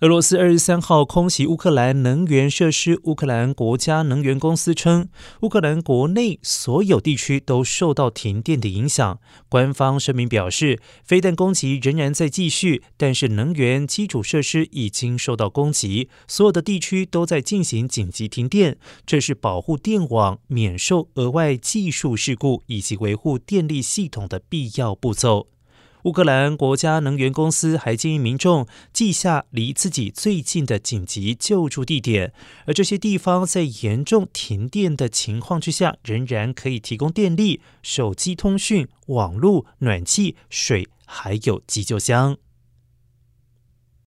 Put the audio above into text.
俄罗斯二十三号空袭乌克兰能源设施。乌克兰国家能源公司称，乌克兰国内所有地区都受到停电的影响。官方声明表示，飞弹攻击仍然在继续，但是能源基础设施已经受到攻击，所有的地区都在进行紧急停电。这是保护电网免受额外技术事故以及维护电力系统的必要步骤。乌克兰国家能源公司还建议民众记下离自己最近的紧急救助地点，而这些地方在严重停电的情况之下，仍然可以提供电力、手机通讯、网络、暖气、水，还有急救箱。